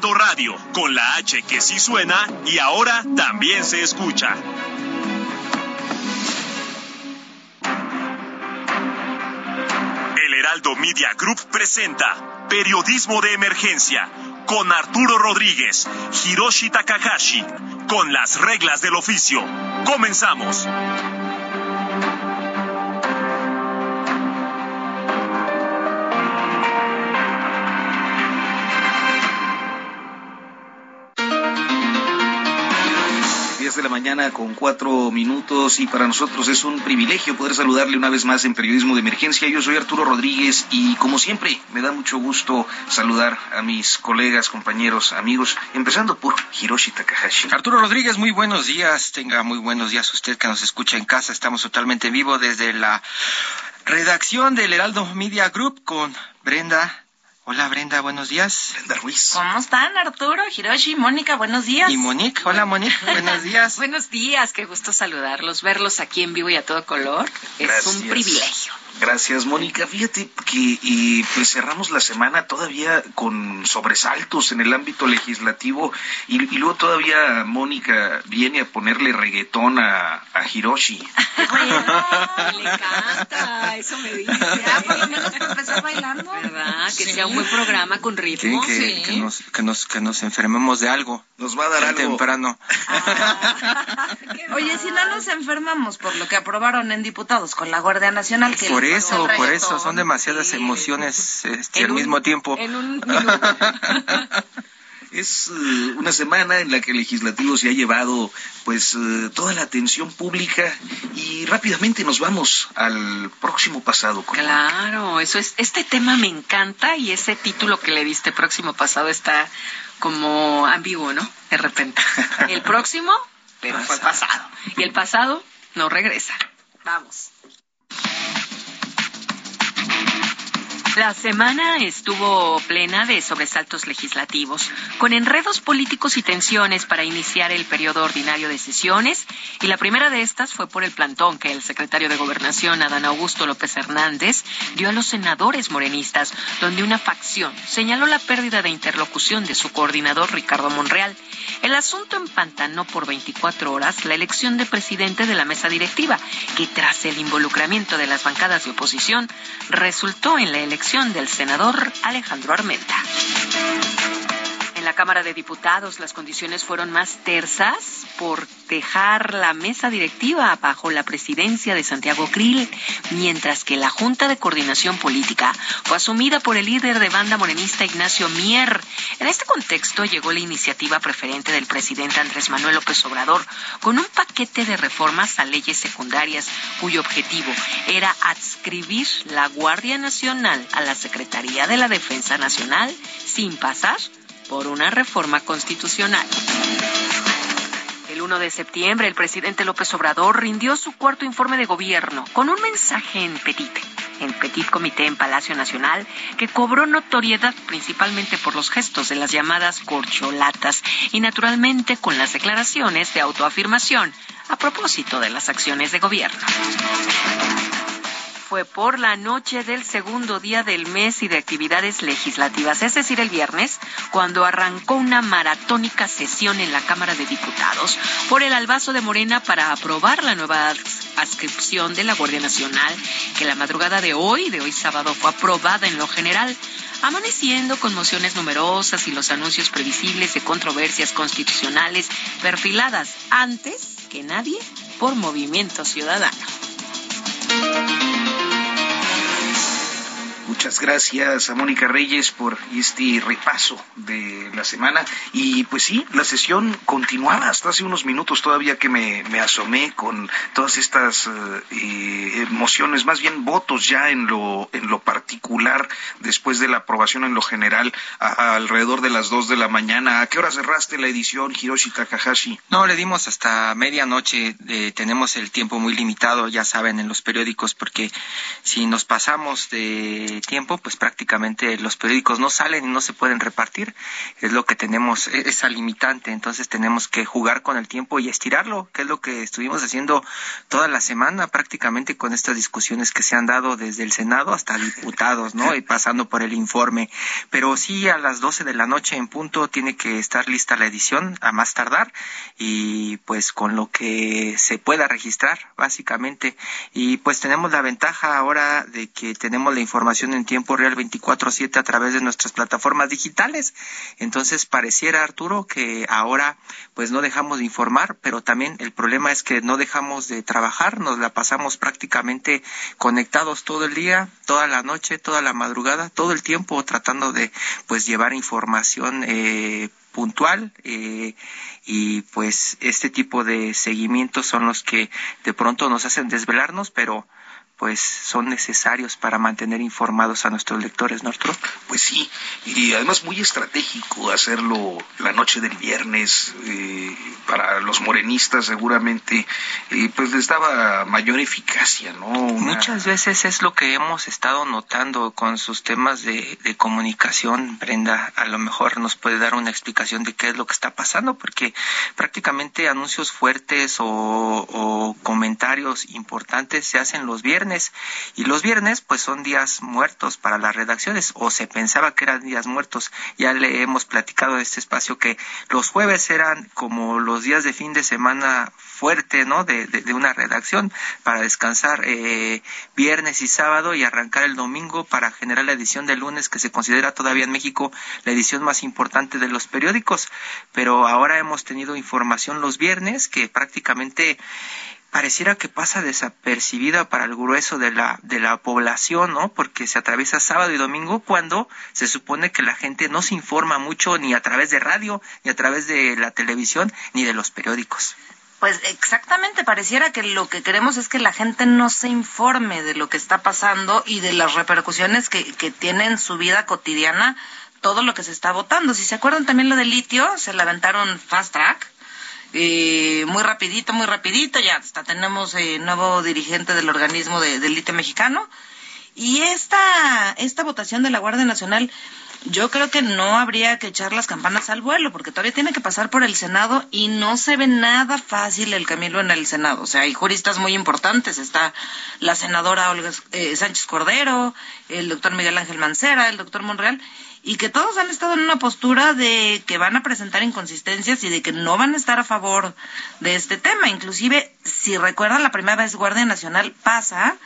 Radio, con la H que sí suena y ahora también se escucha. El Heraldo Media Group presenta Periodismo de Emergencia con Arturo Rodríguez, Hiroshi Takahashi, con las reglas del oficio. Comenzamos. De la mañana con cuatro minutos y para nosotros es un privilegio poder saludarle una vez más en Periodismo de Emergencia. Yo soy Arturo Rodríguez y como siempre me da mucho gusto saludar a mis colegas, compañeros, amigos, empezando por Hiroshi Takahashi. Arturo Rodríguez, muy buenos días. Tenga muy buenos días usted que nos escucha en casa. Estamos totalmente en vivo desde la redacción del Heraldo Media Group con Brenda Hola Brenda, buenos días. Brenda Ruiz. ¿Cómo están Arturo, Hiroshi, Mónica? Buenos días. Y Monique, hola Monique, buenos días. buenos días, qué gusto saludarlos, verlos aquí en vivo y a todo color. Es un privilegio. Gracias, Mónica. Fíjate que pues cerramos la semana todavía con sobresaltos en el ámbito legislativo y, luego todavía Mónica viene a ponerle reggaetón a, Hiroshi. Bueno, le encanta, eso me dice. Ah, por lo menos para empezar bailando. ¿Verdad? Que sea un buen programa con ritmo. Sí, que, nos, que, nos, que nos enfermemos de algo. Nos va a dar algo. temprano. Ah. Oye, si no nos enfermamos por lo que aprobaron en diputados con la Guardia Nacional, que por eso, por eso, son demasiadas emociones este, al mismo tiempo. En un es eh, una semana en la que el legislativo se ha llevado pues eh, toda la atención pública y rápidamente nos vamos al próximo pasado. Claro, eso es. Este tema me encanta y ese título que le diste próximo pasado está como ambiguo, ¿no? De repente. El próximo, pero fue pasado. Y el pasado no regresa. Vamos. La semana estuvo plena de sobresaltos legislativos, con enredos políticos y tensiones para iniciar el periodo ordinario de sesiones, y la primera de estas fue por el plantón que el secretario de Gobernación, Adán Augusto López Hernández, dio a los senadores morenistas, donde una facción señaló la pérdida de interlocución de su coordinador Ricardo Monreal. El asunto empantanó por 24 horas la elección de presidente de la mesa directiva, que tras el involucramiento de las bancadas de oposición resultó en la elección del senador Alejandro Armenta. La Cámara de Diputados las condiciones fueron más tersas por dejar la mesa directiva bajo la presidencia de Santiago Krill, mientras que la Junta de Coordinación Política fue asumida por el líder de banda morenista Ignacio Mier. En este contexto llegó la iniciativa preferente del presidente Andrés Manuel López Obrador con un paquete de reformas a leyes secundarias cuyo objetivo era adscribir la Guardia Nacional a la Secretaría de la Defensa Nacional sin pasar por una reforma constitucional. El 1 de septiembre, el presidente López Obrador rindió su cuarto informe de gobierno con un mensaje en Petit, en Petit Comité en Palacio Nacional, que cobró notoriedad principalmente por los gestos de las llamadas corcholatas y naturalmente con las declaraciones de autoafirmación a propósito de las acciones de gobierno fue por la noche del segundo día del mes y de actividades legislativas, es decir, el viernes, cuando arrancó una maratónica sesión en la Cámara de Diputados por el albazo de Morena para aprobar la nueva adscripción de la Guardia Nacional, que la madrugada de hoy, de hoy sábado, fue aprobada en lo general amaneciendo con mociones numerosas y los anuncios previsibles de controversias constitucionales perfiladas antes que nadie por Movimiento Ciudadano. Muchas gracias a Mónica Reyes por este repaso de la semana. Y pues sí, la sesión continuaba hasta hace unos minutos todavía que me, asomé con todas estas eh, emociones, más bien votos ya en lo, en lo particular después de la aprobación en lo general alrededor de las dos de la mañana. ¿A qué hora cerraste la edición, Hiroshi Takahashi? No, le dimos hasta medianoche. Eh, tenemos el tiempo muy limitado, ya saben, en los periódicos, porque si nos pasamos de tiempo, pues prácticamente los periódicos no salen y no se pueden repartir. Es lo que tenemos, e-, esa limitante. Entonces tenemos que jugar con el tiempo y estirarlo, que es lo que estuvimos haciendo toda la semana prácticamente con estas discusiones que se han dado desde el Senado hasta diputados, ¿no? Y pasando por el informe. Pero sí, a las 12 de la noche en punto tiene que estar lista la edición, a más tardar, y pues con lo que se pueda registrar, básicamente. Y pues tenemos la ventaja ahora de que tenemos la información en tiempo real 24/7 a través de nuestras plataformas digitales. Entonces pareciera, Arturo, que ahora pues no dejamos de informar, pero también el problema es que no dejamos de trabajar, nos la pasamos prácticamente conectados todo el día, toda la noche, toda la madrugada, todo el tiempo tratando de pues llevar información eh, puntual eh, y pues este tipo de seguimientos son los que de pronto nos hacen desvelarnos, pero pues son necesarios para mantener informados a nuestros lectores, ¿no, Pues sí, y además muy estratégico hacerlo la noche del viernes, eh, para los morenistas seguramente, eh, pues les daba mayor eficacia, ¿no? Muchas veces es lo que hemos estado notando con sus temas de, comunicación, Brenda, a lo mejor nos puede dar una explicación de qué es lo que está pasando, porque prácticamente anuncios fuertes o comentarios importantes se hacen los viernes, y los viernes pues son días muertos para las redacciones o se pensaba que eran días muertos. Ya le hemos platicado en este espacio que los jueves eran como los días de fin de semana fuerte, ¿no? De, una redacción para descansar eh, viernes y sábado y arrancar el domingo para generar la edición de lunes que se considera todavía en México la edición más importante de los periódicos. Pero ahora hemos tenido información los viernes que prácticamente pareciera que pasa desapercibida para el grueso de la, de la población, ¿no? Porque se atraviesa sábado y domingo cuando se supone que la gente no se informa mucho ni a través de radio, ni a través de la televisión, ni de los periódicos. Pues exactamente, pareciera que lo que queremos es que la gente no se informe de lo que está pasando y de las repercusiones que, que tiene en su vida cotidiana todo lo que se está votando. Si se acuerdan también lo del litio, se levantaron fast track eh, muy rapidito, muy rapidito, ya hasta tenemos eh, nuevo dirigente del organismo de, del litio mexicano. Y esta, esta votación de la Guardia Nacional, yo creo que no habría que echar las campanas al vuelo, porque todavía tiene que pasar por el Senado y no se ve nada fácil el camino en el Senado. O sea, hay juristas muy importantes. Está la senadora Olga eh, Sánchez Cordero, el doctor Miguel Ángel Mancera, el doctor Monreal, y que todos han estado en una postura de que van a presentar inconsistencias y de que no van a estar a favor de este tema. Inclusive, si recuerdan, la primera vez Guardia Nacional pasa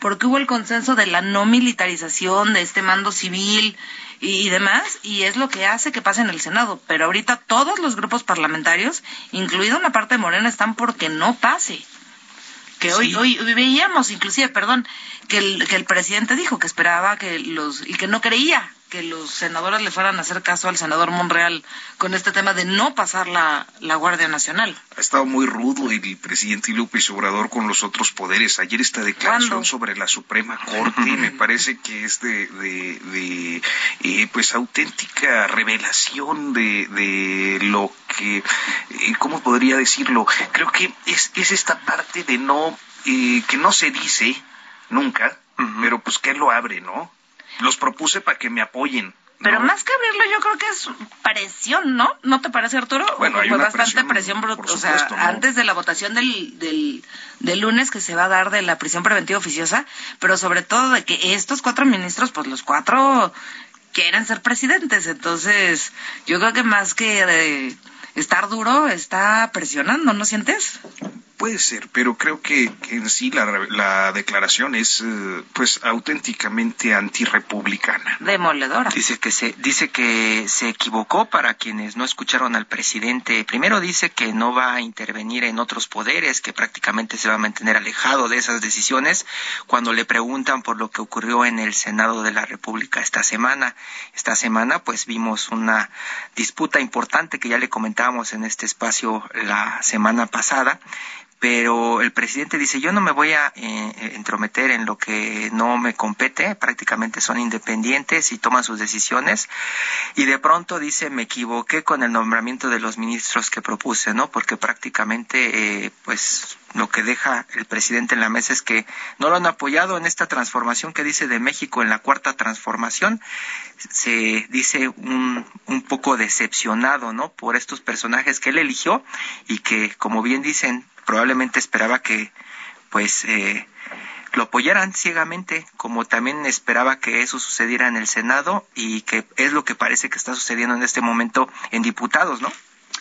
porque hubo el consenso de la no militarización de este mando civil y, demás, y es lo que hace que pase en el Senado. Pero ahorita todos los grupos parlamentarios, incluida una parte de Morena, están porque no pase. Que hoy, hoy veíamos, inclusive, perdón, que el, que el presidente dijo que esperaba que los, y que no creía que los senadores le fueran a hacer caso al senador Monreal con este tema de no pasar la, la Guardia Nacional. Ha estado muy rudo el presidente López Obrador con los otros poderes. Ayer esta declaración sobre la Suprema Corte me parece que es de, de, eh, pues auténtica revelación de, de lo que, eh, ¿cómo podría decirlo? Creo que es, es esta parte de no, eh, que no se dice nunca, pero pues que lo abre, ¿no? Los propuse para que me apoyen. Pero más que abrirlo, yo creo que es presión, ¿no? ¿No te parece, Arturo? Bueno, hay bastante presión, o sea, antes de la votación del, del, del, lunes que se va a dar de la prisión preventiva oficiosa, pero sobre todo de que estos cuatro ministros, pues los cuatro quieren ser presidentes. Entonces, yo creo que más que de estar duro, está presionando, ¿no sientes? Puede ser, pero creo que, en sí la, la, declaración es eh, pues auténticamente antirrepublicana. Demoledora. Dice que se dice que se equivocó para quienes no escucharon al presidente. Primero dice que no va a intervenir en otros poderes, que prácticamente se va a mantener alejado de esas decisiones cuando le preguntan por lo que ocurrió en el Senado de la República esta semana. Esta semana pues vimos una disputa importante que ya le comentábamos en este espacio la semana pasada pero el presidente dice yo no me voy a eh, entrometer en lo que no me compete, prácticamente son independientes y toman sus decisiones y de pronto dice me equivoqué con el nombramiento de los ministros que propuse, ¿no? Porque prácticamente eh, pues lo que deja el presidente en la mesa es que no lo han apoyado en esta transformación que dice de México en la cuarta transformación. Se dice un, un poco decepcionado, ¿no? Por estos personajes que él eligió y que, como bien dicen, probablemente esperaba que, pues, eh, lo apoyaran ciegamente, como también esperaba que eso sucediera en el Senado y que es lo que parece que está sucediendo en este momento en diputados, ¿no?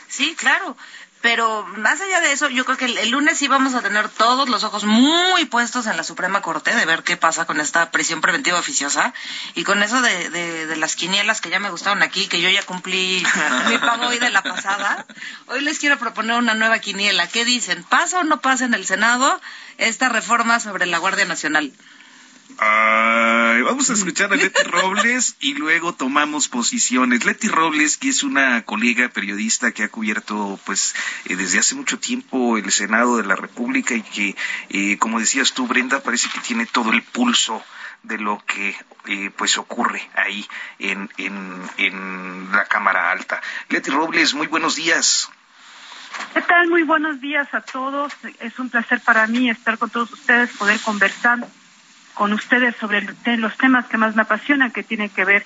Sí, claro. Pero más allá de eso, yo creo que el, lunes sí vamos a tener todos los ojos muy puestos en la Suprema Corte de ver qué pasa con esta prisión preventiva oficiosa y con eso de, de, las quinielas que ya me gustaron aquí, que yo ya cumplí mi pago hoy de la pasada. Hoy les quiero proponer una nueva quiniela. ¿Qué dicen? ¿Pasa o no pasa en el Senado esta reforma sobre la Guardia Nacional? Vamos a escuchar a Leti Robles y luego tomamos posiciones. Leti Robles, que es una colega periodista que ha cubierto, pues, eh, desde hace mucho tiempo el Senado de la República y que, eh, como decías tú, Brenda, parece que tiene todo el pulso de lo que eh, pues ocurre ahí en, en, en la Cámara Alta. Leti Robles, muy buenos días. ¿Qué tal? Muy buenos días a todos. Es un placer para mí estar con todos ustedes, poder conversar con ustedes sobre los temas que más me apasionan, que tienen que ver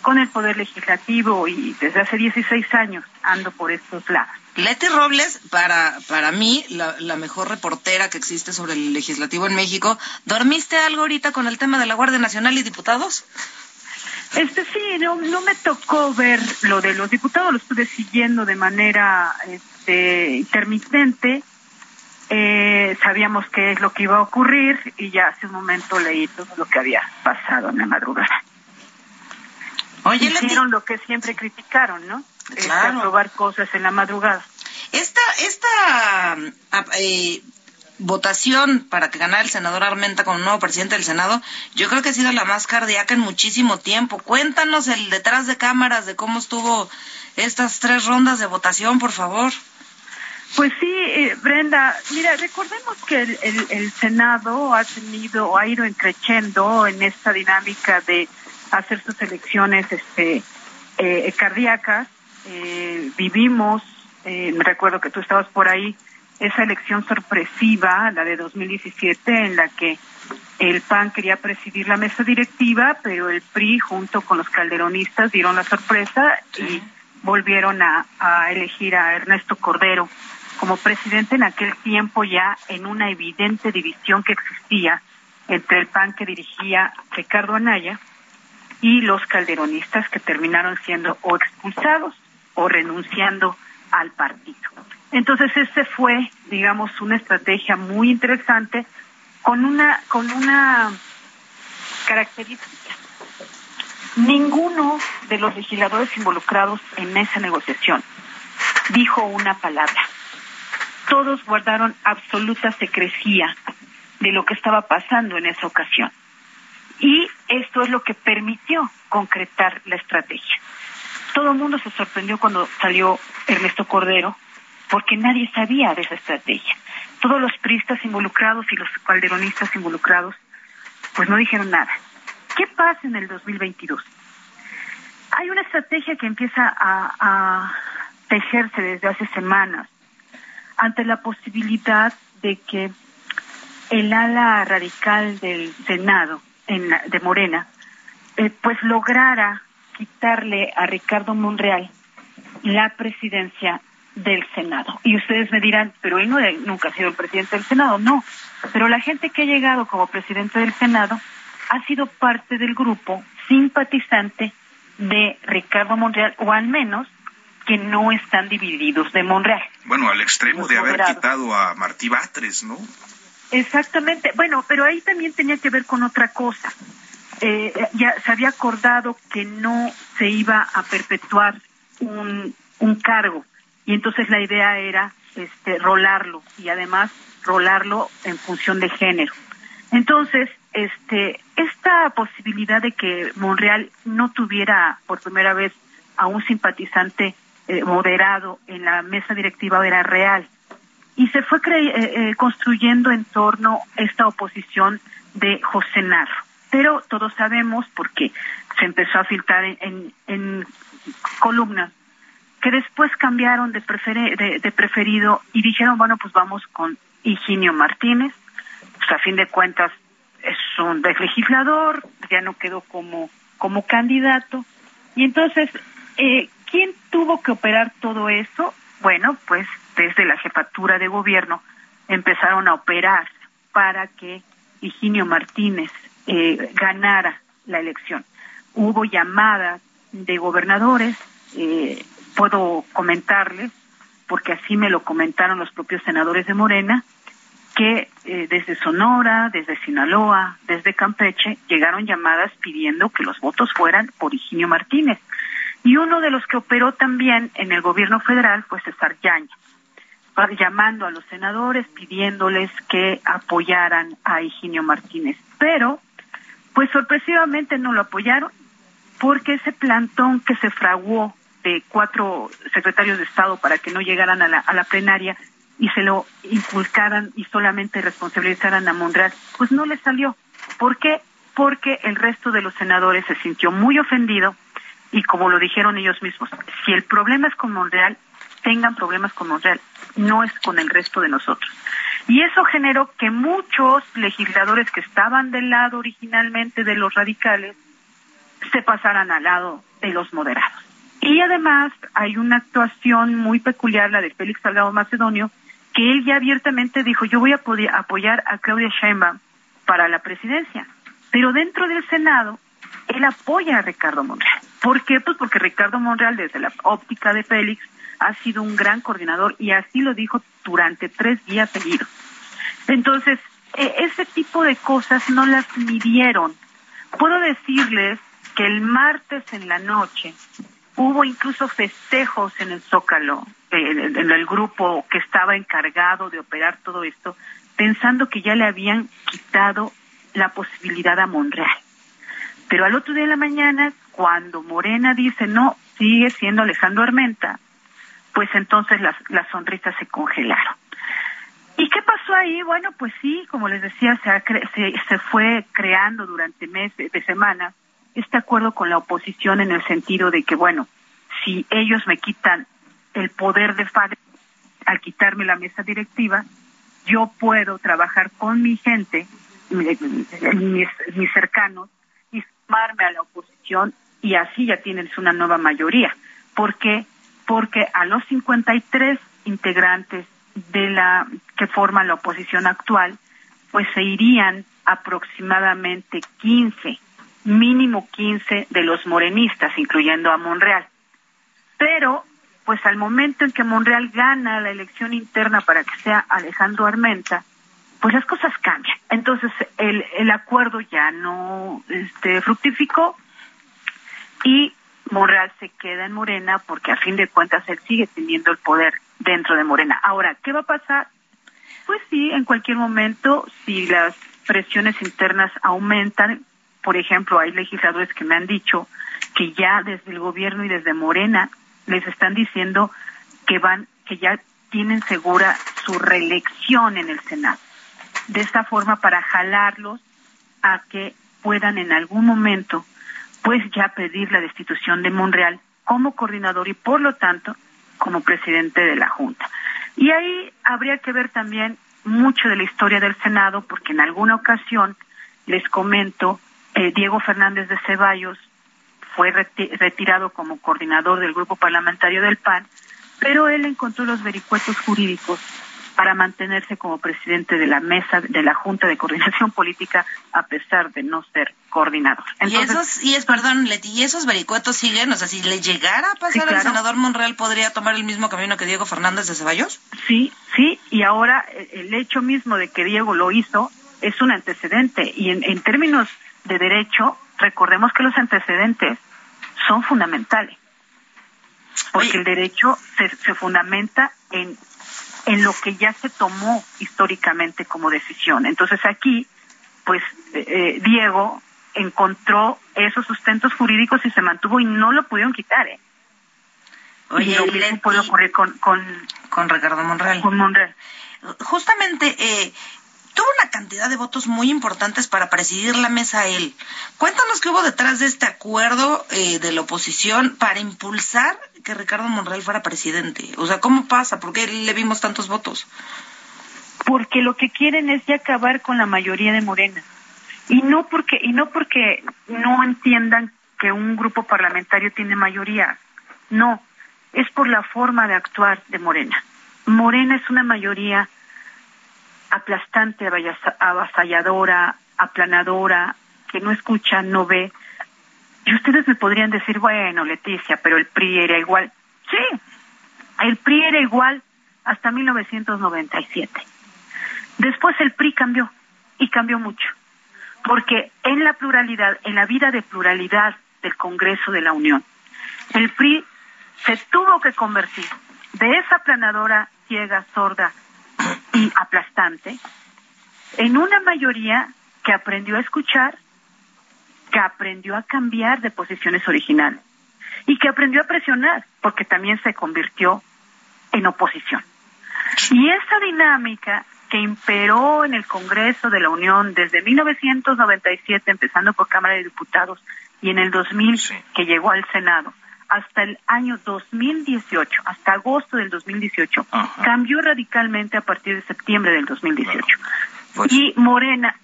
con el Poder Legislativo y desde hace 16 años ando por estos lados. Leti Robles, para, para mí, la, la, mejor reportera que existe sobre el legislativo en México. ¿Dormiste algo ahorita con el tema de la Guardia Nacional y diputados? Este sí, no, no me tocó ver lo de los diputados, lo estuve siguiendo de manera este, intermitente eh, sabíamos qué es lo que iba a ocurrir y ya hace un momento leí todo lo que había pasado en la madrugada. Oye, Hicieron lo que siempre criticaron, ¿no? Este, claro. probar cosas en la madrugada. Esta, esta eh, votación para que ganara el senador Armenta como nuevo presidente del Senado, yo creo que ha sido la más cardíaca en muchísimo tiempo. Cuéntanos el detrás de cámaras de cómo estuvo estas tres rondas de votación, por favor. Pues sí, eh, Brenda, mira, recordemos que el, Senado ha tenido, ha ido creciendo en esta dinámica de hacer sus elecciones este, eh, cardíacas. Eh, vivimos, me recuerdo que tú estabas por ahí, esa elección sorpresiva, la de 2017, en la que el PAN quería presidir la mesa directiva, pero el PRI junto con los calderonistas dieron la sorpresa y volvieron a elegir a Ernesto Cordero como presidente en aquel tiempo ya en una evidente división que existía entre el PAN que dirigía Ricardo Anaya y los calderonistas que terminaron siendo o expulsados o renunciando al partido. Entonces ese fue, digamos, una estrategia muy interesante con una con una característica. Ninguno de los legisladores involucrados en esa negociación dijo una palabra todos guardaron absoluta secrecía de lo que estaba pasando en esa ocasión. Y esto es lo que permitió concretar la estrategia. Todo el mundo se sorprendió cuando salió Ernesto Cordero, porque nadie sabía de esa estrategia. Todos los priistas involucrados y los calderonistas involucrados, pues no dijeron nada. ¿Qué pasa en el 2022? Hay una estrategia que empieza a, a tejerse desde hace semanas ante la posibilidad de que el ala radical del Senado en, de Morena eh, pues lograra quitarle a Ricardo Monreal la presidencia del Senado. Y ustedes me dirán, pero él no, nunca ha sido el presidente del Senado. No, pero la gente que ha llegado como presidente del Senado ha sido parte del grupo simpatizante de Ricardo Monreal, o al menos que no están divididos de Monreal. Bueno, al extremo de haber quitado a Martí Batres, ¿no? Exactamente. Bueno, pero ahí también tenía que ver con otra cosa. Eh, ya se había acordado que no se iba a perpetuar un, un cargo y entonces la idea era este rolarlo y además rolarlo en función de género. Entonces, este, esta posibilidad de que Monreal no tuviera por primera vez a un simpatizante eh, moderado en la mesa directiva era real. Y se fue eh, eh, construyendo en torno esta oposición de José Narro. Pero todos sabemos, porque se empezó a filtrar en, en, columnas, que después cambiaron de, de preferido y dijeron, bueno, pues vamos con Higinio Martínez, pues a fin de cuentas es un legislador, ya no quedó como, como candidato. Y entonces, eh, ¿quién tuvo que operar todo eso? Bueno, pues desde la jefatura de gobierno empezaron a operar para que Higinio Martínez eh, ganara la elección. Hubo llamadas de gobernadores, eh, puedo comentarles, porque así me lo comentaron los propios senadores de Morena, que eh, desde Sonora, desde Sinaloa, desde Campeche, llegaron llamadas pidiendo que los votos fueran por Higinio Martínez. Y uno de los que operó también en el gobierno federal fue César Yaña, llamando a los senadores, pidiéndoles que apoyaran a Higinio Martínez. Pero, pues sorpresivamente no lo apoyaron, porque ese plantón que se fraguó de cuatro secretarios de Estado para que no llegaran a la, a la plenaria y se lo inculcaran y solamente responsabilizaran a Monreal, pues no le salió. ¿Por qué? Porque el resto de los senadores se sintió muy ofendido y como lo dijeron ellos mismos, si el problema es con Monreal, tengan problemas con Monreal, no es con el resto de nosotros. Y eso generó que muchos legisladores que estaban del lado originalmente de los radicales se pasaran al lado de los moderados. Y además hay una actuación muy peculiar, la de Félix Salgado Macedonio, que él ya abiertamente dijo, yo voy a apoyar a Claudia Sheinbaum para la presidencia. Pero dentro del Senado, él apoya a Ricardo Monreal. ¿Por qué? Pues porque Ricardo Monreal, desde la óptica de Félix, ha sido un gran coordinador y así lo dijo durante tres días seguidos. Entonces, e, ese tipo de cosas no las midieron. Puedo decirles que el martes en la noche hubo incluso festejos en el Zócalo en el grupo que estaba encargado de operar todo esto, pensando que ya le habían quitado la posibilidad a Monreal. Pero al otro día de la mañana, cuando Morena dice no, sigue siendo Alejandro Armenta, pues entonces las, sonrisas se congelaron. ¿Y qué pasó ahí? Bueno, pues sí, como les decía, se, se, se fue creando durante meses de semana este acuerdo con la oposición en el sentido de que, bueno, si ellos me quitan el poder de FAD al quitarme la mesa directiva, yo puedo trabajar con mi gente, mis, mis cercanos, y sumarme a la oposición y así ya tienes una nueva mayoría. ¿Por qué? Porque a los 53 integrantes de la que forman la oposición actual, pues se irían aproximadamente 15, mínimo 15 de los morenistas, incluyendo a Monreal. Pero pues al momento en que Monreal gana la elección interna para que sea Alejandro Armenta, pues las cosas cambian. Entonces el, el acuerdo ya no este, fructificó y Monreal se queda en Morena porque a fin de cuentas él sigue teniendo el poder dentro de Morena. Ahora, ¿qué va a pasar? Pues sí, en cualquier momento, si las presiones internas aumentan, por ejemplo, hay legisladores que me han dicho que ya desde el gobierno y desde Morena les están diciendo que van, que ya tienen segura su reelección en el Senado. De esta forma, para jalarlos a que puedan en algún momento, pues ya pedir la destitución de Monreal como coordinador y por lo tanto como presidente de la Junta. Y ahí habría que ver también mucho de la historia del Senado, porque en alguna ocasión, les comento, eh, Diego Fernández de Ceballos fue retirado como coordinador del grupo parlamentario del PAN, pero él encontró los vericuetos jurídicos para mantenerse como presidente de la mesa de la Junta de Coordinación Política a pesar de no ser coordinador. y esos, y es, perdón, Leti, y esos vericuetos siguen, o sea, si le llegara a pasar al senador Monreal, ¿podría tomar el mismo camino que Diego Fernández de Ceballos? Sí, sí, y ahora eh, el hecho mismo de que Diego lo hizo es un antecedente, y en, en términos de derecho, recordemos que los antecedentes son fundamentales, porque el derecho se, se fundamenta en en lo que ya se tomó históricamente como decisión. Entonces aquí, pues eh, eh, Diego encontró esos sustentos jurídicos y se mantuvo y no lo pudieron quitar. ¿eh? Oye, y lo mismo puede ocurrir con, con, con Ricardo Monreal. Con Monreal. Justamente, eh, tuvo una cantidad de votos muy importantes para presidir la mesa él. Cuéntanos qué hubo detrás de este acuerdo eh, de la oposición para impulsar que Ricardo Monreal fuera presidente. O sea, ¿cómo pasa? ¿Por qué le vimos tantos votos? Porque lo que quieren es ya acabar con la mayoría de Morena. Y no porque y no porque no entiendan que un grupo parlamentario tiene mayoría. No, es por la forma de actuar de Morena. Morena es una mayoría aplastante, avasalladora, aplanadora, que no escucha, no ve. Y ustedes me podrían decir, bueno, Leticia, pero el PRI era igual. Sí, el PRI era igual hasta 1997. Después el PRI cambió, y cambió mucho, porque en la pluralidad, en la vida de pluralidad del Congreso de la Unión, el PRI se tuvo que convertir de esa aplanadora ciega, sorda, aplastante en una mayoría que aprendió a escuchar, que aprendió a cambiar de posiciones originales y que aprendió a presionar, porque también se convirtió en oposición. Y esa dinámica que imperó en el Congreso de la Unión desde 1997, empezando por Cámara de Diputados, y en el 2000 que llegó al Senado, hasta el año 2018, hasta agosto del 2018, cambió radicalmente a partir de septiembre del 2018. Pues y Morena.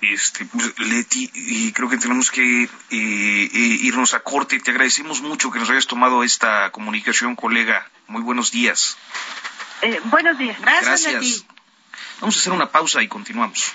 Este, pues, Leti, y creo que tenemos que eh, eh, irnos a corte. Te agradecemos mucho que nos hayas tomado esta comunicación, colega. Muy buenos días. Eh, buenos días. Gracias, Gracias. Vamos a hacer una pausa y continuamos.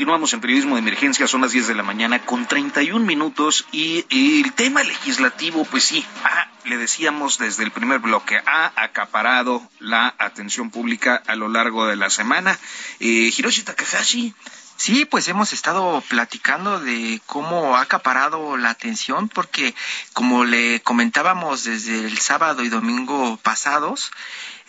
Continuamos en periodismo de emergencia, son las 10 de la mañana con 31 minutos y, el tema legislativo, pues sí, le decíamos desde el primer bloque, ha acaparado la atención pública a lo largo de la semana. Eh, Hiroshi Takahashi. Sí, pues hemos estado platicando de cómo ha acaparado la atención, porque como le comentábamos desde el sábado y domingo pasados,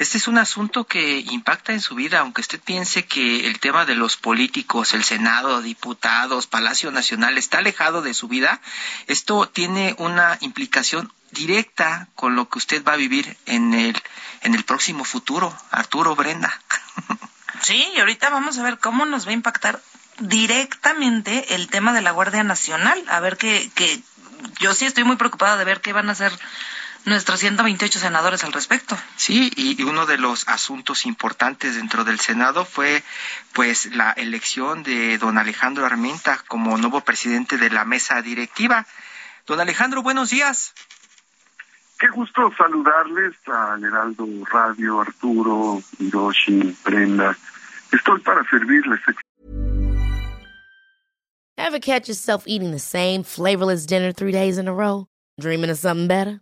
este es un asunto que impacta en su vida, aunque usted piense que el tema de los políticos, el Senado, diputados, Palacio Nacional está alejado de su vida. Esto tiene una implicación directa con lo que usted va a vivir en el, en el próximo futuro, Arturo Brenda. Sí, y ahorita vamos a ver cómo nos va a impactar directamente el tema de la Guardia Nacional. A ver que, que yo sí estoy muy preocupada de ver qué van a hacer nuestros 128 senadores al respecto. Sí, y uno de los asuntos importantes dentro del Senado fue pues la elección de don Alejandro Armenta como nuevo presidente de la mesa directiva. Don Alejandro, buenos días. Qué gusto saludarles a Heraldo Radio, Arturo, Hiroshi, Brenda. Estoy para servirles. Ever catch yourself eating the same flavorless dinner three days in a row? Dreaming of something better?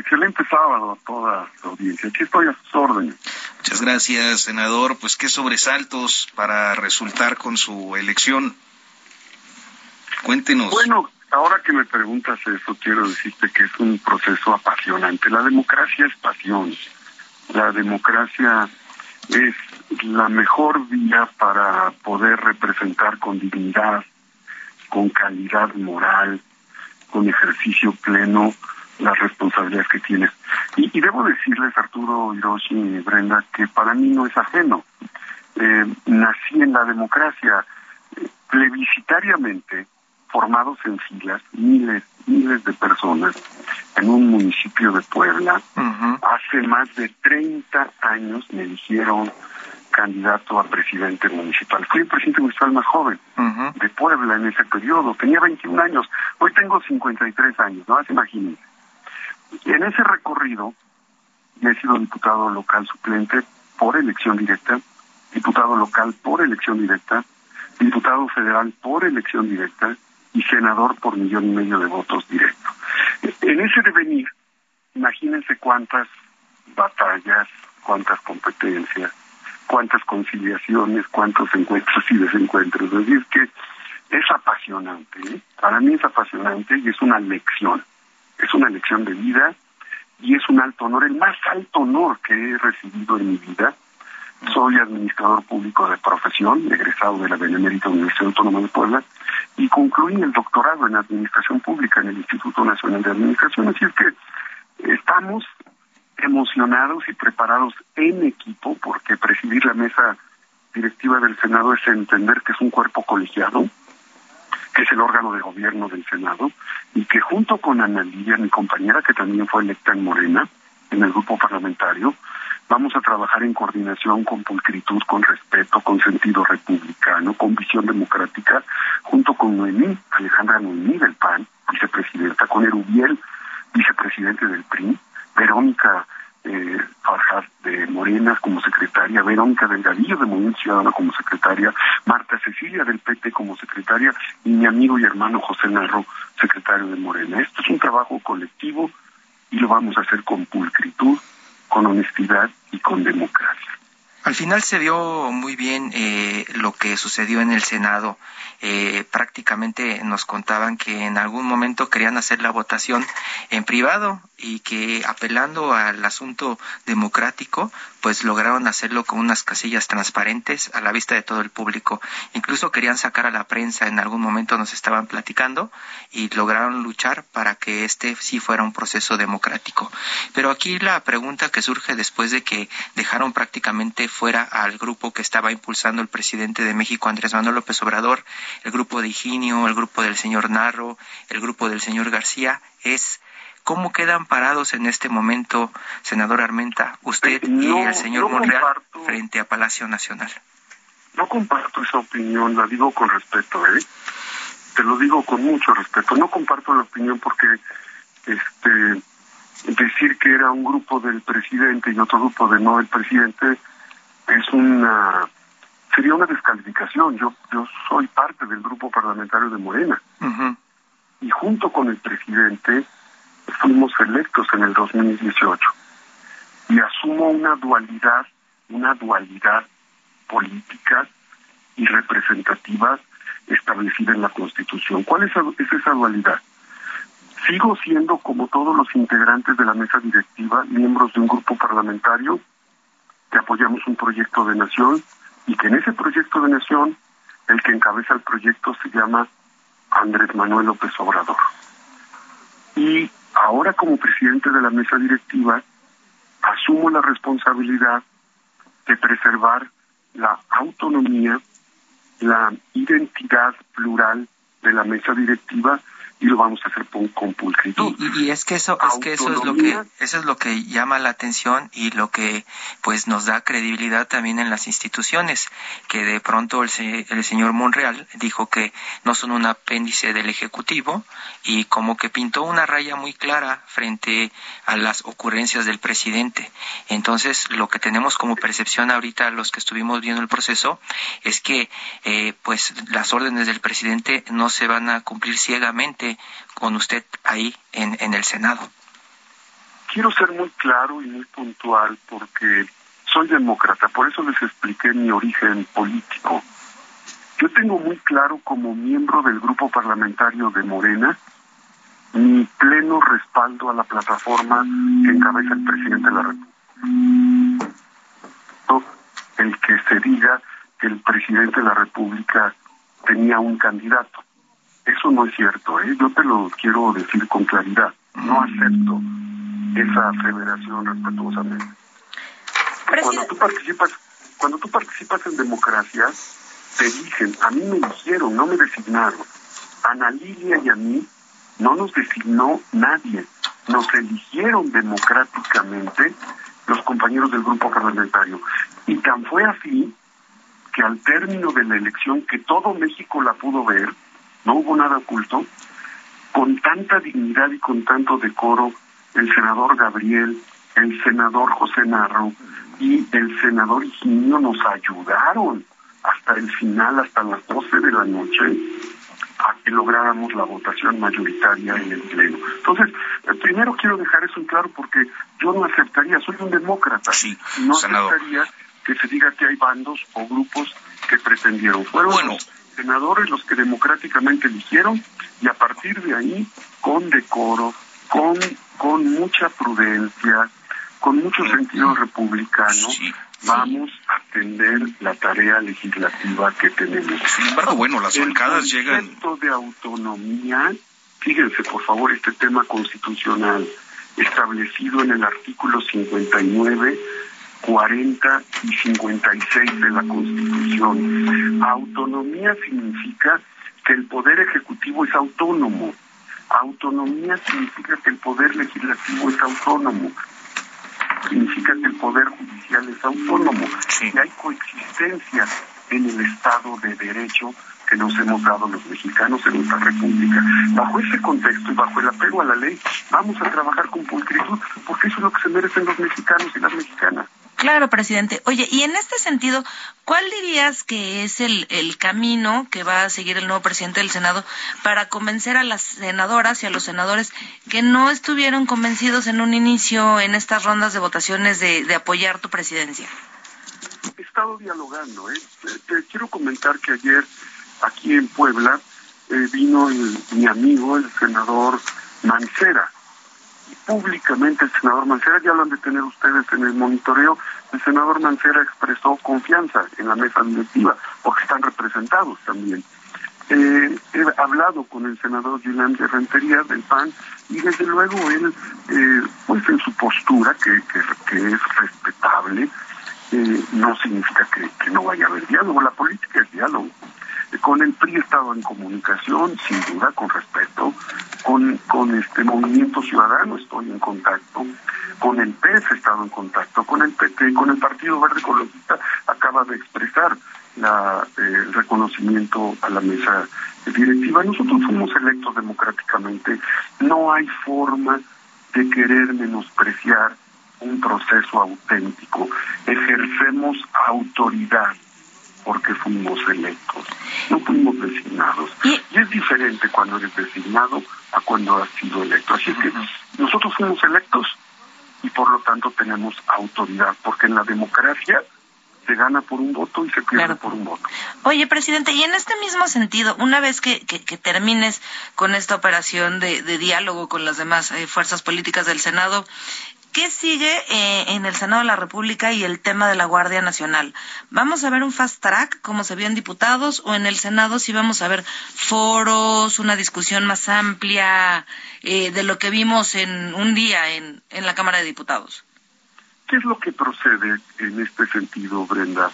excelente sábado a toda la audiencia. Aquí estoy a sus órdenes. Muchas gracias, senador. Pues qué sobresaltos para resultar con su elección. Cuéntenos. Bueno, ahora que me preguntas eso, quiero decirte que es un proceso apasionante. La democracia es pasión. La democracia es la mejor vía para poder representar con dignidad, con calidad moral, con ejercicio pleno las responsabilidades que tienes. Y, y debo decirles, Arturo, Hiroshi y Brenda, que para mí no es ajeno. Eh, nací en la democracia eh, plebiscitariamente, formados en filas, miles, miles de personas, en un municipio de Puebla. Hace más de 30 años me eligieron candidato a presidente municipal. Fui el presidente municipal más joven de Puebla en ese periodo. Tenía 21 años. Hoy tengo 53 años, ¿no? Imagínense. En ese recorrido, he sido diputado local suplente por elección directa, diputado local por elección directa, diputado federal por elección directa y senador por millón y medio de votos directos. En ese devenir, imagínense cuántas batallas, cuántas competencias, cuántas conciliaciones, cuántos encuentros y desencuentros. Es decir, que es apasionante. ¿eh? Para mí es apasionante y es una lección. Es una lección de vida y es un alto honor, el más alto honor que he recibido en mi vida. Soy administrador público de profesión, egresado de la Benemérita Universidad Autónoma de Puebla, y concluí el doctorado en Administración Pública en el Instituto Nacional de Administración. Así es que estamos emocionados y preparados en equipo, porque presidir la mesa directiva del Senado es entender que es un cuerpo colegiado, que es el órgano de gobierno del Senado, y que junto con Ana Lidia, mi compañera, que también fue electa en Morena, en el grupo parlamentario, vamos a trabajar en coordinación con pulcritud, con respeto, con sentido republicano, con visión democrática, junto con Noemí, Alejandra Noemí del PAN, vicepresidenta, con Erubiel, vicepresidente del PRI, Verónica eh, Farjar de Morena como secretaria, Verónica Delgadillo de Movimiento Ciudadano como secretaria, Marta Cecilia del PT como secretaria y mi amigo y hermano José Narro, secretario de Morena. Esto es un trabajo colectivo y lo vamos a hacer con pulcritud, con honestidad y con democracia. Al final se vio muy bien eh, lo que sucedió en el Senado. Eh, prácticamente nos contaban que en algún momento querían hacer la votación en privado y que apelando al asunto democrático, pues lograron hacerlo con unas casillas transparentes a la vista de todo el público. Incluso querían sacar a la prensa, en algún momento nos estaban platicando y lograron luchar para que este sí fuera un proceso democrático. Pero aquí la pregunta que surge después de que dejaron prácticamente fuera al grupo que estaba impulsando el presidente de México, Andrés Manuel López Obrador, el grupo de Higinio, el grupo del señor Narro, el grupo del señor García, es ¿Cómo quedan parados en este momento, senador Armenta, usted y el señor Monreal frente a Palacio Nacional? No comparto esa opinión, la digo con respeto, ¿eh? Te lo digo con mucho respeto. No comparto la opinión porque este decir que era un grupo del presidente y otro grupo de no del presidente es una sería una descalificación. Yo yo soy parte del grupo parlamentario de Morena y junto con el presidente fuimos electos en el 2018 y asumo una dualidad, una dualidad política y representativa establecida en la Constitución. ¿Cuál es, es esa dualidad? Sigo siendo, como todos los integrantes de la mesa directiva, miembros de un grupo parlamentario que apoyamos un proyecto de nación y que en ese proyecto de nación el que encabeza el proyecto se llama Andrés Manuel López Obrador. Y ahora como presidente de la mesa directiva, asumo la responsabilidad de preservar la autonomía, la identidad plural de la mesa directiva y lo vamos a hacer con, pulcritud. Y, es que eso es que eso es lo que eso es lo que llama la atención y lo que pues nos da credibilidad también en las instituciones que de pronto el, el señor Monreal dijo que no son un apéndice del ejecutivo y como que pintó una raya muy clara frente a las ocurrencias del presidente. Entonces lo que tenemos como percepción ahorita los que estuvimos viendo el proceso es que eh, pues las órdenes del presidente no se van a cumplir ciegamente con usted ahí en, en el Senado? Quiero ser muy claro y muy puntual porque soy demócrata, por eso les expliqué mi origen político. Yo tengo muy claro como miembro del grupo parlamentario de Morena mi pleno respaldo a la plataforma que encabeza el presidente de la República. El que se diga que el presidente de la República tenía un candidato. Eso no es cierto, ¿eh? yo te lo quiero decir con claridad. No acepto esa federación respetuosamente. Cuando tú participas, cuando tú participas en democracia, te dicen, a mí me eligieron, no me designaron. A Ana Lilia y a mí no nos designó nadie, nos eligieron democráticamente los compañeros del grupo parlamentario. Y tan fue así que al término de la elección, que todo México la pudo ver, no hubo nada oculto, con tanta dignidad y con tanto decoro, el senador Gabriel, el senador José Narro y el senador Higinio nos ayudaron hasta el final, hasta las 12 de la noche, a que lográramos la votación mayoritaria en el Pleno. Entonces, eh, primero quiero dejar eso en claro porque yo no aceptaría, soy un demócrata, sí, no aceptaría que se diga que hay bandos o grupos que pretendieron. Fueron bueno senadores los que democráticamente eligieron y a partir de ahí, con decoro, con, con mucha prudencia, con mucho sentido republicano, vamos a atender la tarea legislativa que tenemos. Sin embargo, bueno, las bancadas llegan... El concepto de autonomía, fíjense por favor este tema constitucional establecido en el artículo 59 40 y 56 de la Constitución. Autonomía significa que el poder ejecutivo es autónomo. Autonomía significa que el poder legislativo es autónomo. Significa que el poder judicial es autónomo. Y hay coexistencia en el Estado de Derecho que nos hemos dado los mexicanos en nuestra república. Bajo ese contexto y bajo el apego a la ley, vamos a trabajar con pulcritud, porque eso es lo que se merecen los mexicanos y las mexicanas. Claro, presidente. Oye, y en este sentido, ¿cuál dirías que es el, el, camino que va a seguir el nuevo presidente del Senado para convencer a las senadoras y a los senadores que no estuvieron convencidos en un inicio en estas rondas de votaciones de, apoyar tu presidencia? He estado dialogando. ¿eh? Te, quiero comentar que ayer aquí en Puebla eh, vino mi amigo, el senador Mancera públicamente el senador Mancera, ya lo han de tener ustedes en el monitoreo, el senador Mancera expresó confianza en la mesa directiva, porque están representados también. Eh, he hablado con el senador Julián de Rentería del PAN y desde luego él, eh, pues en su postura, que, que, es respetable, eh, no significa que no vaya a haber diálogo, la política es diálogo. Con el PRI he estado en comunicación, sin duda, con respeto. Con, con este Movimiento Ciudadano estoy en contacto. Con el PES he estado en contacto. Con el PT, con el Partido Verde Ecologista acaba de expresar la, el reconocimiento a la mesa directiva. Nosotros fuimos electos democráticamente. No hay forma de querer menospreciar un proceso auténtico. Ejercemos autoridad porque fuimos electos, no fuimos designados. Y, es diferente cuando eres designado a cuando has sido electo. Así es que nosotros fuimos electos y por lo tanto tenemos autoridad, porque en la democracia se gana por un voto y se pierde por un voto. Oye, presidente, y en este mismo sentido, una vez que, que, termines con esta operación de, de, diálogo con las demás eh, fuerzas políticas del Senado, ¿Qué sigue eh, en el Senado de la República y el tema de la Guardia Nacional? ¿Vamos a ver un fast track como se vio en diputados o en el Senado sí vamos a ver foros, una discusión más amplia eh, de lo que vimos en un día en, en la Cámara de Diputados? ¿Qué es lo que procede en este sentido, Brenda?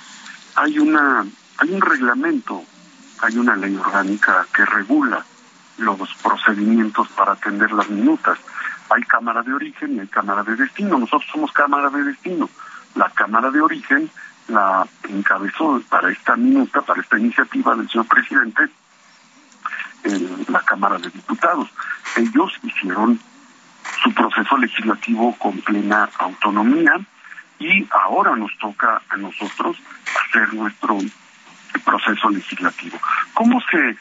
Hay una hay un reglamento, hay una ley orgánica que regula los procedimientos para atender las minutas. Hay cámara de origen y hay cámara de destino. Nosotros somos cámara de destino. La cámara de origen la encabezó para esta minuta, para esta iniciativa del señor presidente, en la Cámara de Diputados. Ellos hicieron su proceso legislativo con plena autonomía y ahora nos toca a nosotros hacer nuestro proceso legislativo. ¿Cómo se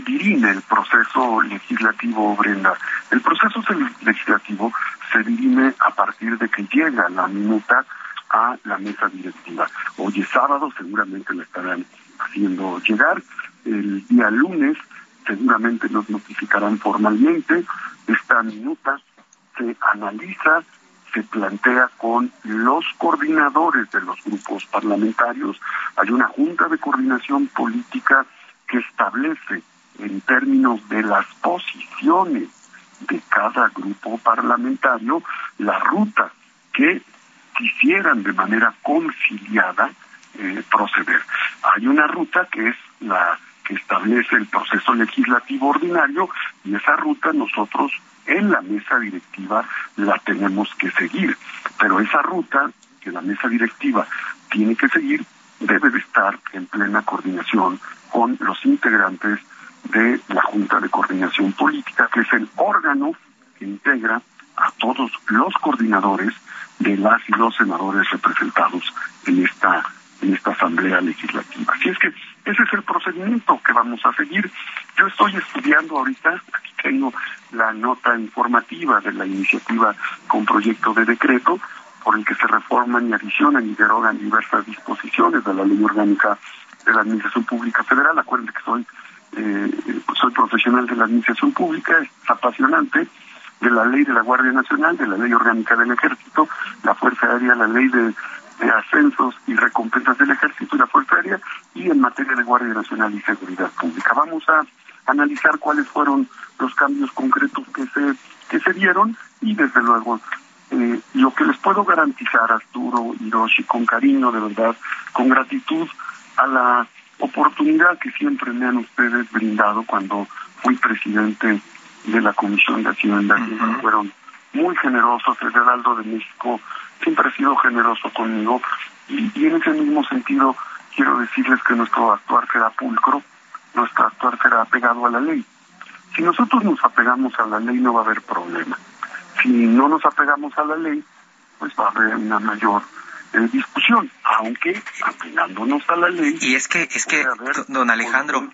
dirime el proceso legislativo, Brenda? El proceso legislativo se dirime a partir de que llega la minuta a la mesa directiva. Hoy es sábado, seguramente la estarán haciendo llegar. El día lunes seguramente nos notificarán formalmente. Esta minuta se analiza, se plantea con los coordinadores de los grupos parlamentarios. Hay una junta de coordinación política que establece en términos de las posiciones de cada grupo parlamentario la ruta que quisieran de manera conciliada eh, proceder. Hay una ruta que es la que establece el proceso legislativo ordinario y esa ruta nosotros en la mesa directiva la tenemos que seguir. Pero esa ruta que la mesa directiva tiene que seguir debe de estar en plena coordinación con los integrantes de la Junta de Coordinación Política, que es el órgano que integra a todos los coordinadores de las y los senadores representados en esta en esta asamblea legislativa. Así es que ese es el procedimiento que vamos a seguir. Yo estoy estudiando ahorita, aquí tengo la nota informativa de la iniciativa con proyecto de decreto por el que se reforman y adicionan y derogan diversas disposiciones de la ley orgánica de la Administración Pública Federal. Acuérdense que soy eh, soy profesional de la Administración Pública, es apasionante de la ley de la Guardia Nacional, de la ley orgánica del Ejército, la Fuerza Aérea, la ley de, ascensos y recompensas del Ejército y la Fuerza Aérea, y en materia de Guardia Nacional y Seguridad Pública. Vamos a analizar cuáles fueron los cambios concretos que se, que se dieron y desde luego eh, lo que les puedo garantizar, Arturo, Hiroshi, con cariño, de verdad, con gratitud a la oportunidad que siempre me han ustedes brindado cuando fui presidente de la Comisión de Hacienda, fueron muy generosos. El Heraldo de México siempre ha sido generoso conmigo y, en ese mismo sentido quiero decirles que nuestro actuar será pulcro, nuestro actuar será apegado a la ley. Si nosotros nos apegamos a la ley no va a haber problema. Si no nos apegamos a la ley, pues va a haber una mayor eh, discusión, aunque apegándonos a la ley. Y es que, es que, don Alejandro.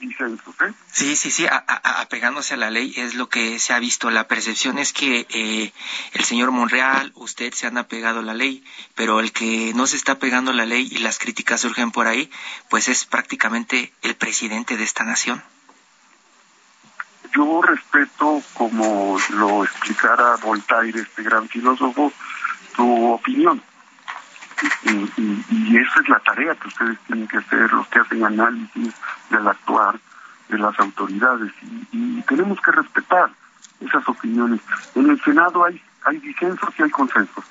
¿eh? Sí, sí, sí, apegándose a, la ley es lo que se ha visto. La percepción es que eh, el señor Monreal, usted se han apegado a la ley, pero el que no se está pegando a la ley y las críticas surgen por ahí, pues es prácticamente el presidente de esta nación. Yo respeto, como lo explicara Voltaire, este gran filósofo, tu opinión y, esa es la tarea que ustedes tienen que hacer, los que hacen análisis del actuar de las autoridades y, tenemos que respetar esas opiniones. En el Senado hay, hay disensos y hay consensos.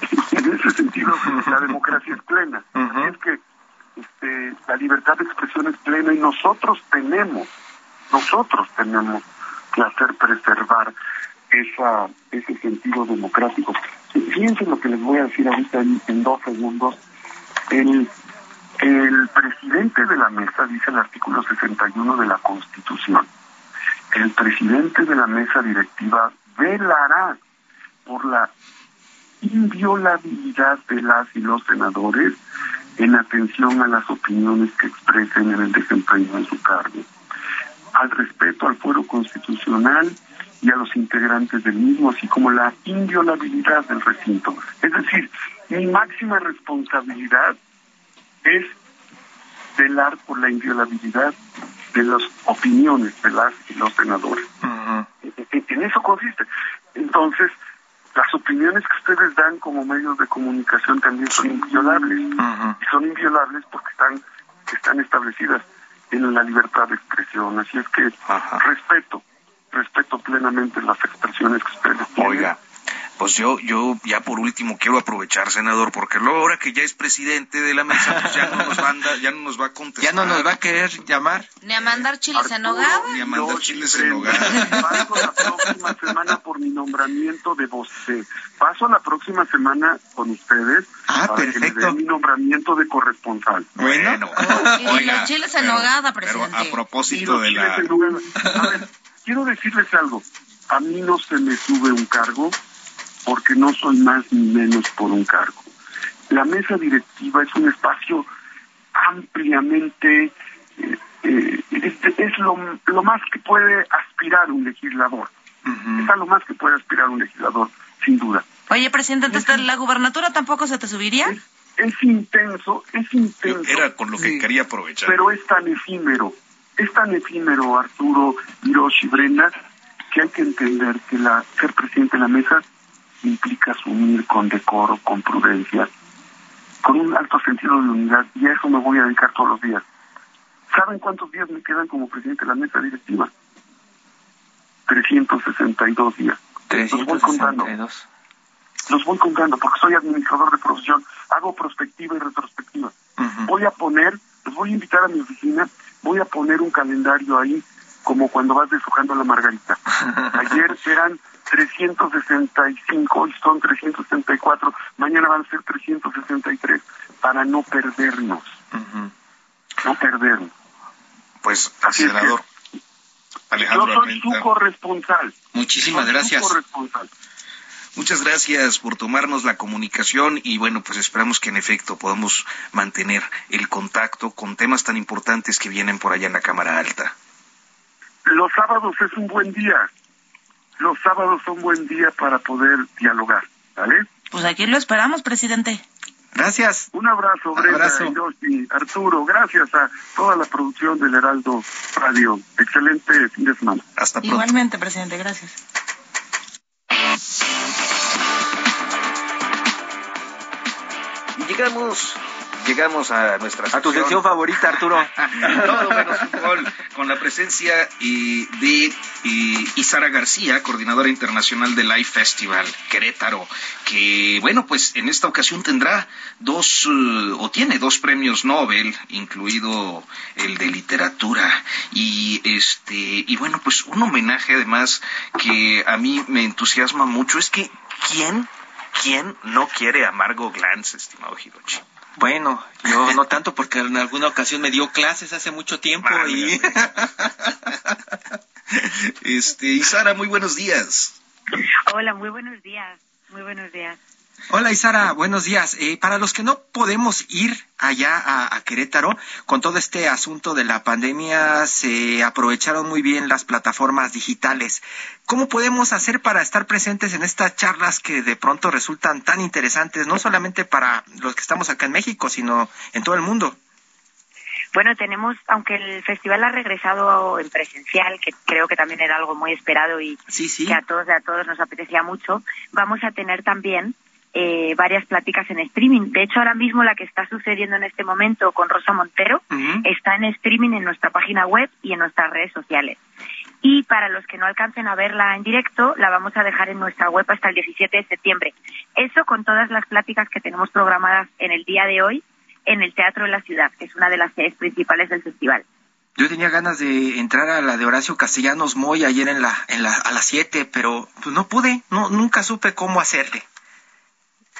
en ese sentido, la democracia es plena. Es que este, la libertad de expresión es plena y nosotros tenemos, nosotros tenemos que hacer preservar esa, ese sentido democrático. Fíjense lo que les voy a decir ahorita en, dos segundos. El, el presidente de la mesa, dice el artículo 61 de la Constitución, el presidente de la mesa directiva velará por la inviolabilidad de las y los senadores en atención a las opiniones que expresen en el desempeño de su cargo, al respeto al fuero constitucional y a los integrantes del mismo, así como la inviolabilidad del recinto. Es decir, mi máxima responsabilidad es velar por la inviolabilidad de las opiniones de las y los senadores. en, eso consiste. Entonces, las opiniones que ustedes dan como medios de comunicación también son inviolables. Y son inviolables porque están, están establecidas en la libertad de expresión. Así es que respeto respeto plenamente las expresiones que ustedes tienen. Oiga, Pues yo, yo ya por último quiero aprovechar, senador, porque luego ahora que ya es presidente de la mesa, pues ya no nos va a, andar- ya no nos va a contestar. ¿Ya no nos va a querer llamar? Ni a mandar chiles en nogada. Ni a mandar yo, chiles en nogada. Paso la próxima semana por mi nombramiento de voce. Paso la próxima semana con ustedes Ah, para que me perfecto. den mi nombramiento de corresponsal. Bueno, Y oiga, los chiles en pero- nogada, pero presidente. a Y propósito los de chiles la... A ver, quiero decirles algo. A mí no se me sube un cargo porque no soy más ni menos por un cargo. La mesa directiva es un espacio ampliamente, eh, eh, es, es lo, lo más que puede aspirar un legislador. Ujú. Es a lo más que puede aspirar un legislador, sin duda. Oye, presidente, entonces la gubernatura tampoco se te subiría. Es, es intenso, es intenso. Era con lo que quería aprovechar. pero es tan efímero, es tan efímero Arturo, Hiroshi, Brenda, que hay que entender que la, ser presidente de la mesa implica asumir con decoro, con prudencia, con un alto sentido de unidad, y a eso me voy a dedicar todos los días. ¿Saben cuántos días me quedan como presidente de la mesa directiva? 362 días. Los voy contando. 362. Los voy contando porque soy administrador de profesión, hago prospectiva y retrospectiva. Voy a poner, los voy a invitar a mi oficina, voy a poner un calendario ahí como cuando vas deshojando la margarita. Ayer eran 365, hoy son 364, mañana van a ser 363, para no perdernos, no perdernos. Pues, Así es que- senador Yo Alejandro soy su Armenta, corresponsal. muchísimas soy su gracias. corresponsal. Muchas gracias por tomarnos la comunicación y bueno, pues esperamos que en efecto podamos mantener el contacto con temas tan importantes que vienen por allá en la Cámara Alta. Los sábados es un buen día. Los sábados son buen día para poder dialogar, ¿vale? Pues aquí lo esperamos, presidente. Gracias. Un abrazo, Brenda, Abrazo. Hiroshi, Arturo, gracias a toda la producción del Heraldo Radio. Excelente fin de semana. Hasta pronto. Igualmente, presidente, gracias. Llegamos, llegamos a nuestra A tu sección favorita, Arturo. Todo menos fútbol, con la presencia eh, de eh, Isara García, coordinadora internacional del Life Festival Querétaro, que bueno, pues en esta ocasión tendrá dos, eh, o tiene dos premios Nobel, incluido el de literatura, y este, y bueno, pues un homenaje además que a mí me entusiasma mucho, es que ¿quién, quién no quiere a Margot Glantz, estimado Hirochi? Bueno, yo no tanto porque en alguna ocasión me dio clases hace mucho tiempo y Este, Isara, muy buenos días. Hola, muy buenos días. Muy buenos días. Hola Isara, buenos días. Eh, para los que no podemos ir allá a, a Querétaro, con todo este asunto de la pandemia, se aprovecharon muy bien las plataformas digitales. ¿Cómo podemos hacer para estar presentes en estas charlas que de pronto resultan tan interesantes, no solamente para los que estamos acá en México, sino en todo el mundo? Bueno, tenemos, aunque el festival ha regresado en presencial, que creo que también era algo muy esperado y Sí, sí. que a todos y a todos nos apetecía mucho, vamos a tener también eh, varias pláticas en streaming. De hecho, ahora mismo la que está sucediendo en este momento con Rosa Montero Ujú. está en streaming en nuestra página web y en nuestras redes sociales. Y para los que no alcancen a verla en directo, la vamos a dejar en nuestra web hasta el 17 de septiembre. Eso con todas las pláticas que tenemos programadas en el día de hoy en el Teatro de la Ciudad, que es una de las sedes principales del festival. Yo tenía ganas de entrar a la de Horacio Castellanos Moy ayer en la, en la, a las 7, pero pues no pude, no, nunca supe cómo hacerle.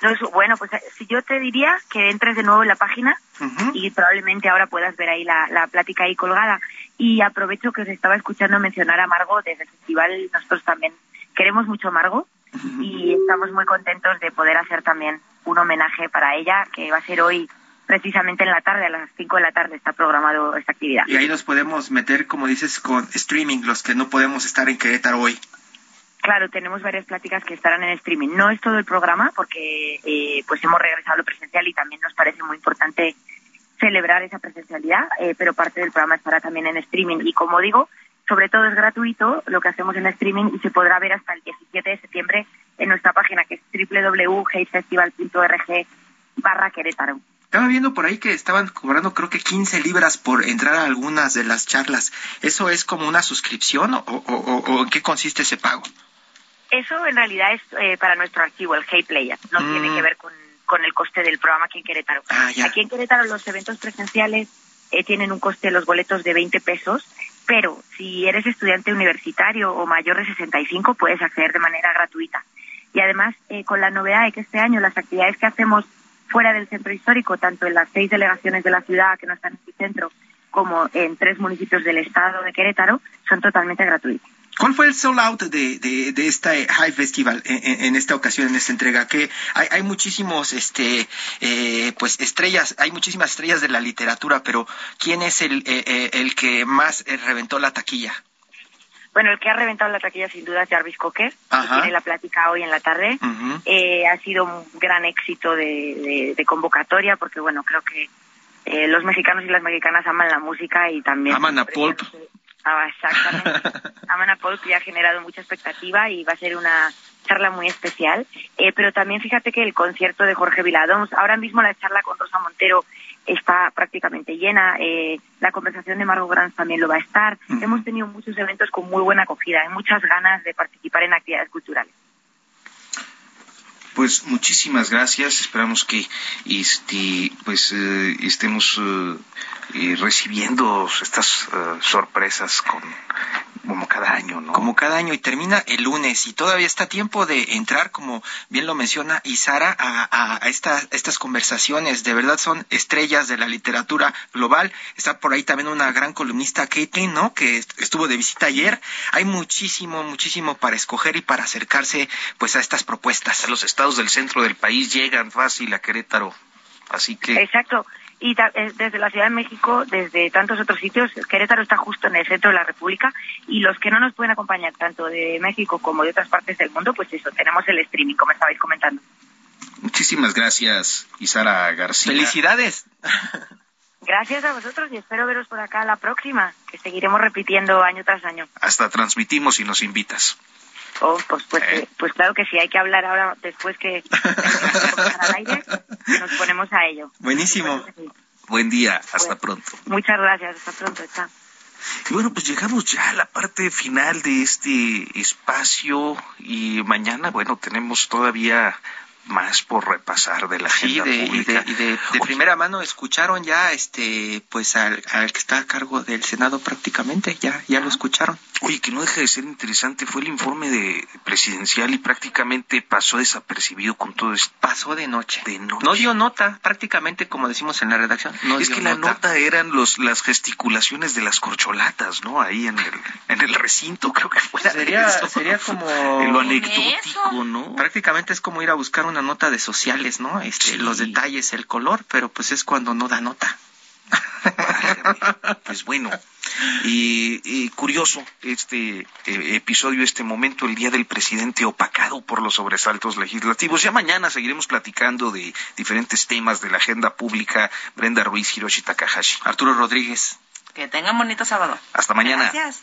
No, bueno, pues eh, si yo te diría que entres de nuevo en la página Ujú. y probablemente ahora puedas ver ahí la, la plática ahí colgada. Y aprovecho que os estaba escuchando mencionar a Margot desde el festival. Nosotros también queremos mucho a Margot y estamos muy contentos de poder hacer también un homenaje para ella, que va a ser hoy precisamente en la tarde, a las 5 de la tarde está programado esta actividad. Y ahí nos podemos meter, como dices, con streaming, los que no podemos estar en Querétaro hoy. Claro, tenemos varias pláticas que estarán en streaming. No es todo el programa porque eh, pues hemos regresado a lo presencial y también nos parece muy importante celebrar esa presencialidad, eh, pero parte del programa estará también en streaming. Y como digo, sobre todo es gratuito lo que hacemos en streaming y se podrá ver hasta el 17 de septiembre en nuestra página que es www.hatefestival.org barra Querétaro. Estaba viendo por ahí que estaban cobrando creo que 15 libras por entrar a algunas de las charlas. ¿Eso es como una suscripción o, o- o- o en qué consiste ese pago? Eso en realidad es eh, para nuestro archivo, el Hey Player. No Mm. tiene que ver con, con el coste del programa aquí en Querétaro. Ah. Aquí en Querétaro los eventos presenciales eh, tienen un coste de los boletos de 20 pesos, pero si eres estudiante universitario o mayor de 65 puedes acceder de manera gratuita. Y además, eh, con la novedad de que este año las actividades que hacemos fuera del centro histórico, tanto en las seis delegaciones de la ciudad que no están en el centro, como en tres municipios del estado de Querétaro, son totalmente gratuitas. ¿Cuál fue el sold out de, de, de este High Festival en, en- en esta ocasión, en esta entrega? Que hay, hay muchísimos, este, eh, pues estrellas, hay muchísimas estrellas de la literatura, pero ¿quién es el, eh, eh, el que más eh, reventó la taquilla? Bueno, el que ha reventado la taquilla sin duda es Jarvis Cocker, que tiene la plática hoy en la tarde. Eh, ha sido un gran éxito de, de- de convocatoria porque, bueno, creo que eh, los mexicanos y las mexicanas aman la música y también... Aman a Pulp. Ah, exactamente. aman a Pulp y ha generado mucha expectativa y va a ser una charla muy especial. Eh, pero también fíjate que el concierto de Jorge Viladons, ahora mismo la charla con Rosa Montero está prácticamente llena. Eh, la conversación de Margot Grants también lo va a estar. Ujú. Hemos tenido muchos eventos con muy buena acogida. Hay muchas ganas de participar en actividades culturales. Pues muchísimas gracias. Esperamos que este, pues eh, estemos eh, eh, recibiendo estas eh, sorpresas con como cada año, ¿no? Como cada año y termina el lunes y todavía está tiempo de entrar, como bien lo menciona Isara, a, a, a esta- estas conversaciones. De verdad son estrellas de la literatura global. Está por ahí también una gran columnista, Caitlin, ¿no? Que est- estuvo de visita ayer. Hay muchísimo, muchísimo para escoger y para acercarse pues a estas propuestas. A los estados del centro del país llegan fácil a Querétaro. Así que Exacto. Y ta- eh, desde la Ciudad de México, desde tantos otros sitios, Querétaro está justo en el centro de la República y los que no nos pueden acompañar tanto de México como de otras partes del mundo, pues eso, tenemos el streaming, como estabais comentando. muchísimas gracias, Isara García. Felicidades. Gracias a vosotros y espero veros por acá la próxima, que seguiremos repitiendo año tras año. Hasta transmitimos y nos invitas. Oh, pues, pues, Eh. pues claro que sí, hay que hablar ahora después que al aire, nos ponemos a ello. Buenísimo. Buen día, hasta Bueno. pronto. Muchas gracias, hasta pronto, chao. Y bueno, pues llegamos ya a la parte final de este espacio y mañana, bueno, tenemos todavía más por repasar de la Sí, agenda y pública. de, y de- primera mano escucharon ya este pues al, al que está a cargo del Senado prácticamente, ya, ya lo escucharon. Oye, que no deja de ser interesante, fue el informe de presidencial y prácticamente pasó desapercibido con todo esto. Pasó de noche. De noche. No dio nota, prácticamente como decimos en la redacción. No es dio que la nota eran los las gesticulaciones de las corcholatas, ¿no? Ahí en el, en el recinto, creo que fue. Sería, sería como... En lo anecdótico, ¿no? Prácticamente es como ir a buscar una nota de sociales, ¿no? Este, Sí. Los detalles, el color, pero pues es cuando no da nota. Pues bueno, y, y curioso este eh, episodio, este momento, el día del presidente opacado por los sobresaltos legislativos. Ya mañana seguiremos platicando de diferentes temas de la agenda pública. Brenda Ruiz, Hiroshi Takahashi. Arturo Rodríguez. Que tengan bonito sábado. Hasta mañana. Gracias.